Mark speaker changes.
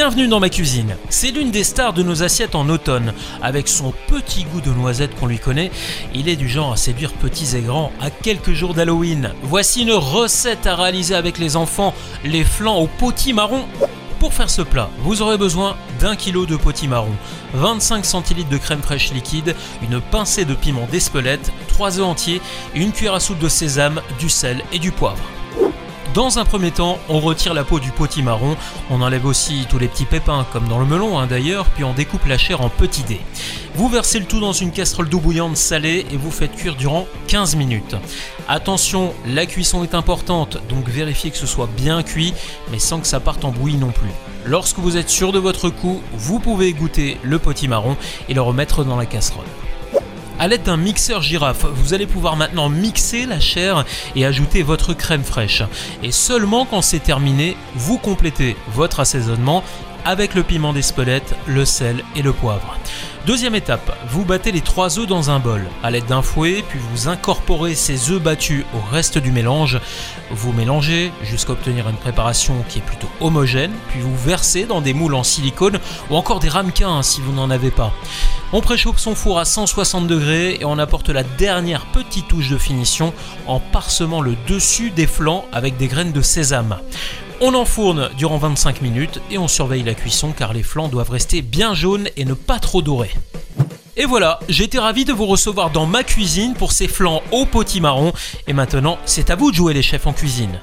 Speaker 1: Bienvenue dans ma cuisine. C'est l'une des stars de nos assiettes en automne. Avec son petit goût de noisette qu'on lui connaît, il est du genre à séduire petits et grands à quelques jours d'Halloween. Voici une recette à réaliser avec les enfants, les flancs au potimarron. Pour faire ce plat, vous aurez besoin d'un kilo de potimarron, 25 centilitres de crème fraîche liquide, une pincée de piment d'Espelette, 3 œufs entiers, une cuillère à soupe de sésame, du sel et du poivre. Dans un premier temps, on retire la peau du potimarron, on enlève aussi tous les petits pépins, comme dans le melon hein, d'ailleurs, puis on découpe la chair en petits dés. Vous versez le tout dans une casserole d'eau bouillante salée et vous faites cuire durant 15 minutes. Attention, la cuisson est importante, donc vérifiez que ce soit bien cuit, mais sans que ça parte en bouillie non plus. Lorsque vous êtes sûr de votre coup, vous pouvez goûter le potimarron et le remettre dans la casserole. A l'aide d'un mixeur girafe, vous allez pouvoir maintenant mixer la chair et ajouter votre crème fraîche. Et seulement quand c'est terminé, vous complétez votre assaisonnement avec le piment d'Espelette, le sel et le poivre. Deuxième étape, vous battez les trois œufs dans un bol à l'aide d'un fouet, puis vous incorporez ces œufs battus au reste du mélange. Vous mélangez jusqu'à obtenir une préparation qui est plutôt homogène, puis vous versez dans des moules en silicone ou encore des ramequins hein, si vous n'en avez pas. On préchauffe son four à 160 degrés et on apporte la dernière petite touche de finition en parsemant le dessus des flancs avec des graines de sésame. On enfourne durant 25 minutes et on surveille la cuisson car les flancs doivent rester bien jaunes et ne pas trop dorés. Et voilà, j'étais ravi de vous recevoir dans ma cuisine pour ces flancs au potimarron et maintenant c'est à vous de jouer les chefs en cuisine.